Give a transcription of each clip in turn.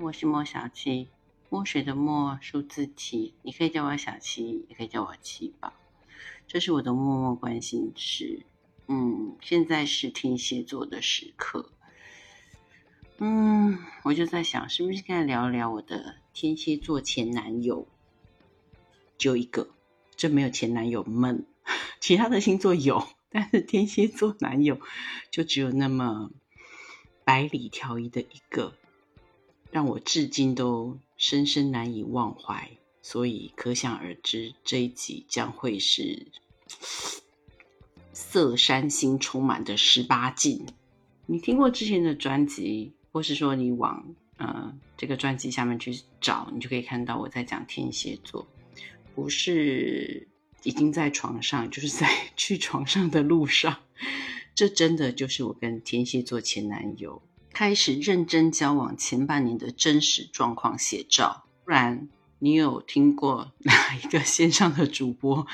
我是莫小七，墨水的墨，数字七，你可以叫我小七，也可以叫我七宝。这是我的默默关心事。嗯，现在是天蝎座的时刻。嗯，我就在想，是不是该聊聊我的天蝎座前男友？就一个，这没有前男友们，其他的星座有，但是天蝎座男友就只有那么百里挑一的一个。让我至今都深深难以忘怀，所以可想而知，这一集将会是色山心充满的十八禁。你听过之前的专辑，或是说你往呃这个专辑下面去找，你就可以看到我在讲天蝎座，不是已经在床上，就是在 去床上的路上。这真的就是我跟天蝎座前男友。开始认真交往前半年的真实状况写照，不然你有听过 哪一个线上的主播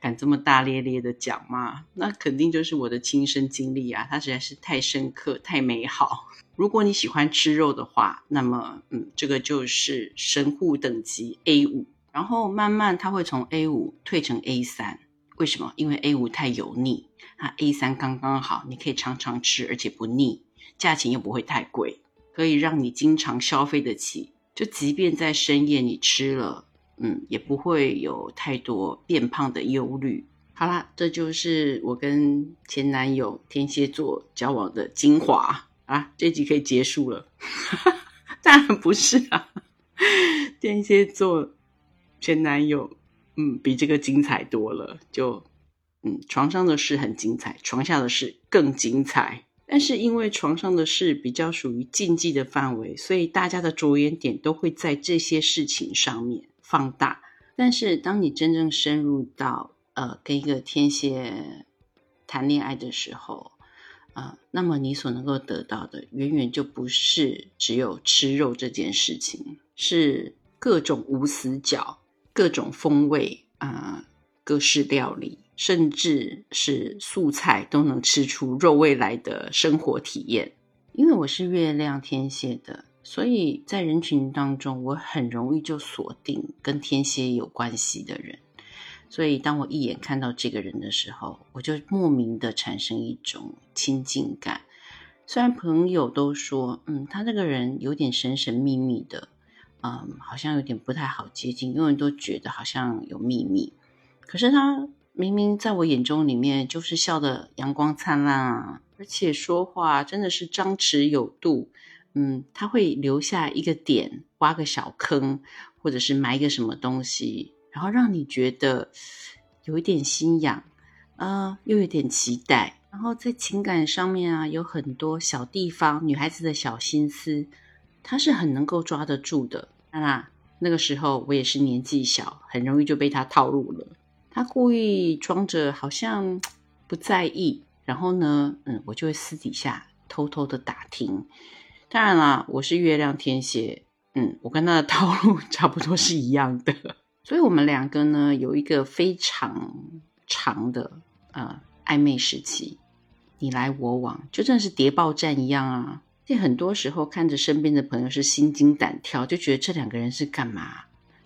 敢这么大咧咧的讲吗？那肯定就是我的亲身经历啊！它实在是太深刻、太美好。如果你喜欢吃肉的话，那么嗯，这个就是神户等级 A 五，然后慢慢它会从 A 五退成 A 三。为什么？因为 A 五太油腻，那 A 三刚刚好，你可以常常吃，而且不腻。价钱又不会太贵，可以让你经常消费得起。就即便在深夜你吃了，嗯，也不会有太多变胖的忧虑。好啦，这就是我跟前男友天蝎座交往的精华啊！这集可以结束了。当然不是啊，天蝎座前男友，嗯，比这个精彩多了。就嗯，床上的事很精彩，床下的事更精彩。但是因为床上的事比较属于禁忌的范围，所以大家的着眼点都会在这些事情上面放大。但是当你真正深入到呃跟一个天蝎谈恋爱的时候，啊，那么你所能够得到的远远就不是只有吃肉这件事情，是各种无死角、各种风味啊、各式料理。甚至是素菜都能吃出肉味来的生活体验。因为我是月亮天蝎的，所以在人群当中，我很容易就锁定跟天蝎有关系的人。所以当我一眼看到这个人的时候，我就莫名的产生一种亲近感。虽然朋友都说，嗯，他这个人有点神神秘秘的，嗯，好像有点不太好接近，因为都觉得好像有秘密。可是他。明明在我眼中里面就是笑的阳光灿烂啊，而且说话真的是张弛有度。嗯，他会留下一个点，挖个小坑，或者是埋一个什么东西，然后让你觉得有一点心痒，啊，又有点期待。然后在情感上面啊，有很多小地方，女孩子的小心思，他是很能够抓得住的。那那个时候我也是年纪小，很容易就被他套路了。他故意装着好像不在意，然后呢，嗯，我就会私底下偷偷的打听。当然啦，我是月亮天蝎，嗯，我跟他的套路 差不多是一样的，所以我们两个呢有一个非常长的呃暧昧时期，你来我往，就真的是谍报战一样啊！很多时候看着身边的朋友是心惊胆跳，就觉得这两个人是干嘛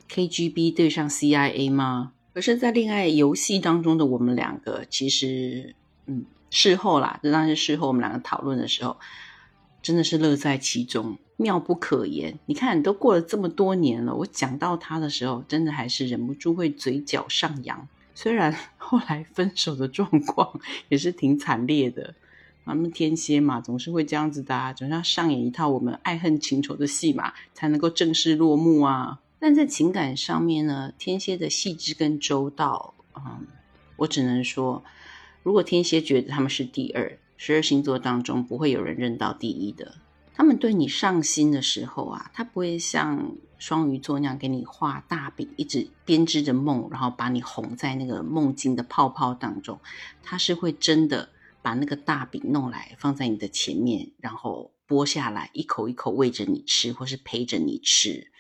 ？KGB 对上 CIA 吗？可是，在恋爱游戏当中的我们两个，其实，嗯，事后啦，就当是事后我们两个讨论的时候，真的是乐在其中，妙不可言。你看，都过了这么多年了，我讲到他的时候，真的还是忍不住会嘴角上扬。虽然后来分手的状况 也是挺惨烈的，咱们天蝎嘛，总是会这样子的，总是要上演一套我们爱恨情仇的戏码，才能够正式落幕啊。但在情感上面呢，天蝎的细致跟周到，嗯，我只能说，如果天蝎觉得他们是第二，十二星座当中不会有人认到第一的。他们对你上心的时候啊，他不会像双鱼座那样给你画大饼，一直编织着梦，然后把你哄在那个梦境的泡泡当中。他是会真的把那个大饼弄来放在你的前面，然后剥下来一口一口喂着你吃，或是陪着你吃。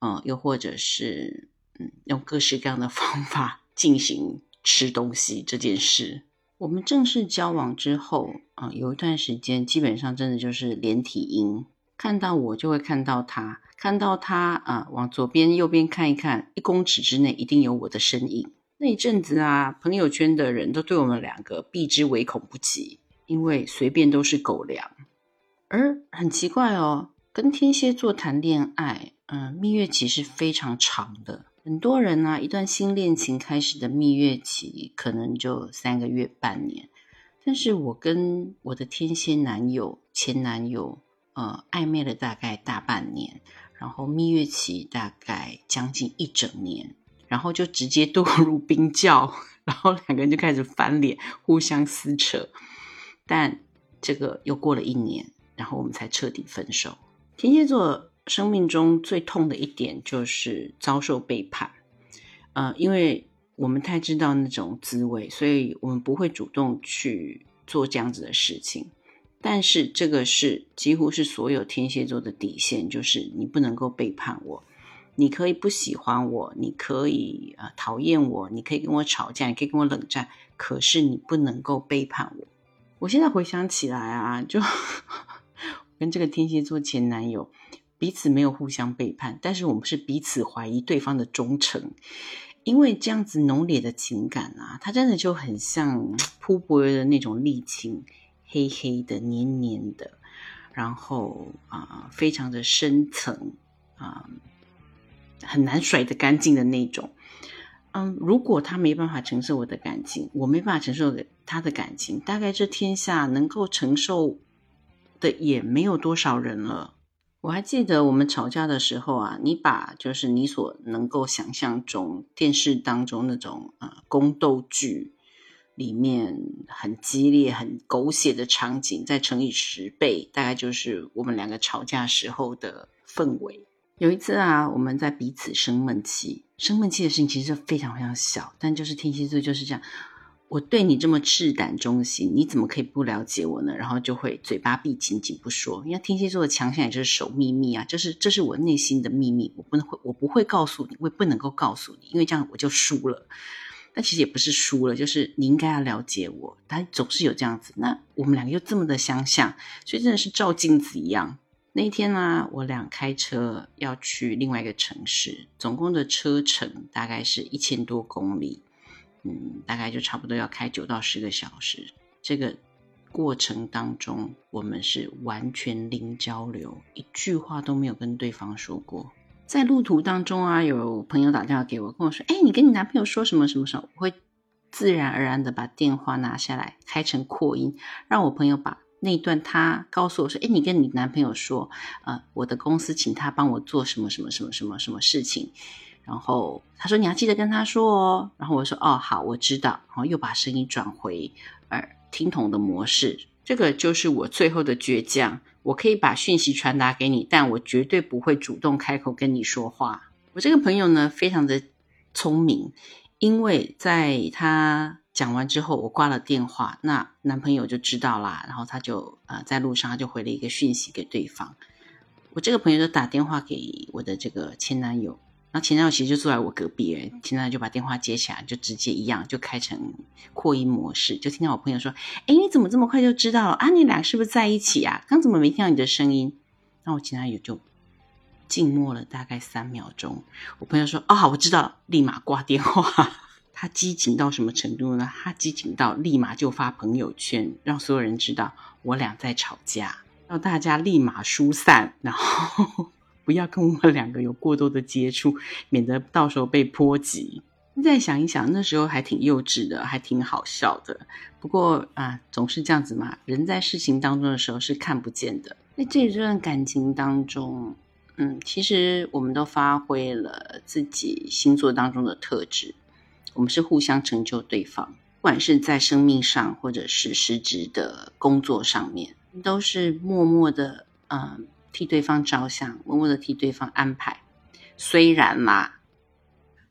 嗯，又或者是嗯，用各式各样的方法进行吃东西这件事。我们正式交往之后，啊，有一段时间基本上真的就是连体婴，看到我就会看到他，看到他啊，往左边右边看一看，一公尺之内一定有我的身影。那一阵子啊，朋友圈的人都对我们两个避之唯恐不及，因为随便都是狗粮。而很奇怪哦，跟天蝎座谈恋爱，嗯，蜜月期是非常长的。很多人呢，一段新恋情开始的蜜月期可能就三个月、半年，但是我跟我的天蝎男友、前男友，呃，暧昧了大概大半年，然后蜜月期大概将近一整年，然后就直接堕入冰窖，然后两个人就开始翻脸，互相撕扯，但这个又过了一年，然后我们才彻底分手。天蝎座。生命中最痛的一点就是遭受背叛，呃，因为我们太知道那种滋味，所以我们不会主动去做这样子的事情。但是这个是几乎是所有天蝎座的底线，就是你不能够背叛我。你可以不喜欢我，你可以呃讨厌我，你可以跟我吵架，你可以跟我冷战，可是你不能够背叛我。我现在回想起来啊，就跟这个天蝎座前男友。彼此没有互相背叛，但是我们是彼此怀疑对方的忠诚，因为这样子浓烈的情感啊，它真的就很像铺薄的那种沥青，黑黑的、黏黏的，然后啊，非常的深层啊，很难甩得干净的那种。嗯，如果他没办法承受我的感情，我没办法承受他的感情，大概这天下能够承受的也没有多少人了。我还记得我们吵架的时候啊，你把就是你所能够想象中电视当中那种呃宫斗剧里面很激烈、很狗血的场景，再乘以十倍，大概就是我们两个吵架时候的氛围。有一次啊，我们在彼此生闷气，生闷气的事情其实非常非常小，但就是天蝎座就是这样。我对你这么赤胆忠心，你怎么可以不了解我呢？然后就会嘴巴闭紧紧不说。因为天蝎座的强项也就是守秘密啊，就是这是我内心的秘密，我不能会，我不会告诉你，我也不能够告诉你，因为这样我就输了。但其实也不是输了，就是你应该要了解我。但总是有这样子，那我们两个又这么的相像，所以真的是照镜子一样。那天呢，我俩开车要去另外一个城市，总共的车程大概是一千多公里。嗯，大概就差不多要开九到十个小时。这个过程当中，我们是完全零交流，一句话都没有跟对方说过。在路途当中啊，有朋友打电话给我，跟我说：“哎，你跟你男朋友说什么什么什么？”我会自然而然的把电话拿下来，开成扩音，让我朋友把那一段他告诉我说：“哎，你跟你男朋友说，呃，我的公司请他帮我做什么什么什么什么什么事情。”然后他说：“你要记得跟他说哦。”然后我说：“哦，好，我知道。”然后又把声音转回耳听筒的模式。这个就是我最后的倔强。我可以把讯息传达给你，但我绝对不会主动开口跟你说话。我这个朋友呢，非常的聪明，因为在他讲完之后，我挂了电话，那男朋友就知道啦。然后他就呃在路上他就回了一个讯息给对方。我这个朋友就打电话给我的这个前男友。然后前男友其实就坐在我隔壁，前男友就把电话接起来，就直接一样就开成扩音模式，就听到我朋友说：“哎，你怎么这么快就知道了啊？你俩是不是在一起啊？刚怎么没听到你的声音？”那我前男友就静默了大概三秒钟。我朋友说：“哦，好，我知道。”立马挂电话。他激情到什么程度呢？他激情到立马就发朋友圈，让所有人知道我俩在吵架，让大家立马疏散，然后。不要跟我们两个有过多的接触，免得到时候被波及。再想一想，那时候还挺幼稚的，还挺好笑的。不过啊，总是这样子嘛，人在事情当中的时候是看不见的。在这段感情当中，嗯，其实我们都发挥了自己星座当中的特质，我们是互相成就对方，不管是在生命上，或者是实质的工作上面，都是默默的，嗯。替对方着想，默默的替对方安排。虽然嘛，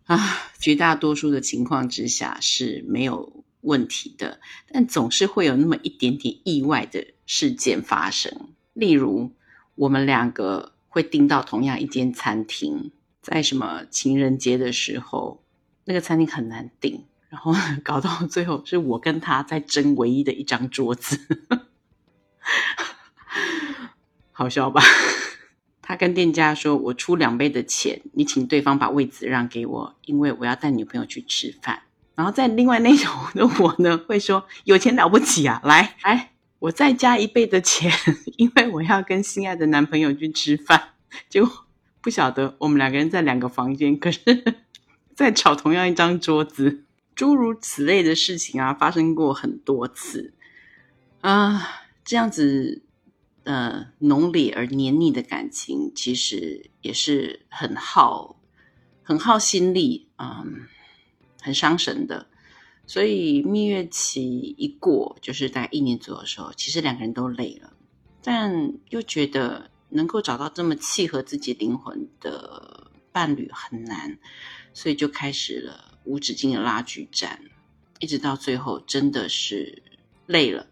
啊，绝大多数的情况之下是没有问题的，但总是会有那么一点点意外的事件发生。例如，我们两个会订到同样一间餐厅，在什么情人节的时候，那个餐厅很难订，然后 搞到最后是我跟他在争唯一的一张桌子，好笑吧？他跟店家说：“我出两倍的钱，你请对方把位子让给我，因为我要带女朋友去吃饭。”然后在另外那头 的我呢，会说：“有钱了不起啊！来来，我再加一倍的钱，因为我要跟心爱的男朋友去吃饭。”结果不晓得我们两个人在两个房间，可是在吵同样一张桌子。诸如此类的事情啊，发生过很多次啊。这样子呃浓烈而黏腻的感情，其实也是很耗很耗心力啊。很伤神的，所以蜜月期一过，就是在一年左右的时候，其实两个人都累了，但又觉得能够找到这么契合自己灵魂的伴侣很难，所以就开始了无止境的拉锯战，一直到最后真的是累了。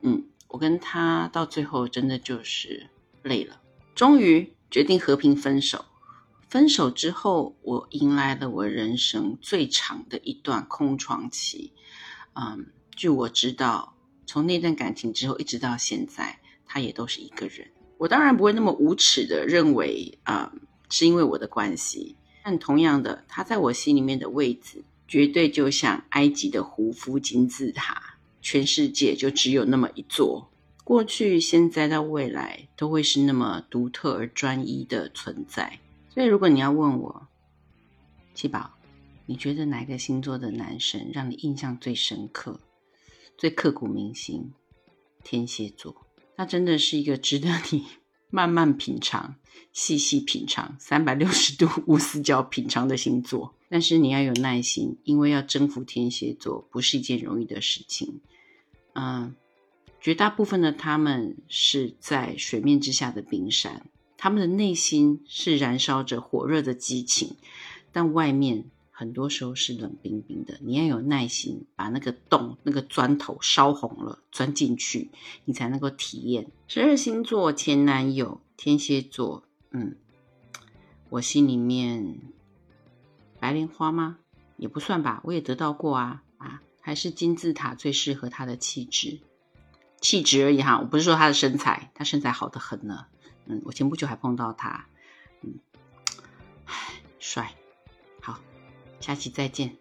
嗯，我跟他到最后真的就是累了，终于决定和平分手。分手之后，我迎来了我人生最长的一段空窗期。嗯，据我知道，从那段感情之后一直到现在，他也都是一个人。我当然不会那么无耻的认为，啊，是因为我的关系。但同样的，他在我心里面的位置，绝对就像埃及的胡夫金字塔，全世界就只有那么一座。过去、现在到未来，都会是那么独特而专一的存在。所以，如果你要问我，七宝，你觉得哪个星座的男生让你印象最深刻、最刻骨铭心？天蝎座，他真的是一个值得你慢慢品尝、细细品尝、三百六十度 无死角品尝的星座。但是你要有耐心，因为要征服天蝎座不是一件容易的事情。嗯，绝大部分的他们是在水面之下的冰山。他们的内心是燃烧着火热的激情，但外面很多时候是冷冰冰的。你要有耐心，把那个洞、那个砖头烧红了，钻进去，你才能够体验。十二星座前男友天蝎座，嗯，我心里面白莲花吗？也不算吧，我也得到过啊啊，还是金字塔最适合他的气质，气质而已哈。我不是说他的身材，他身材好的很呢。嗯，我前不久还碰到他，嗯，唉，帅，下期再见。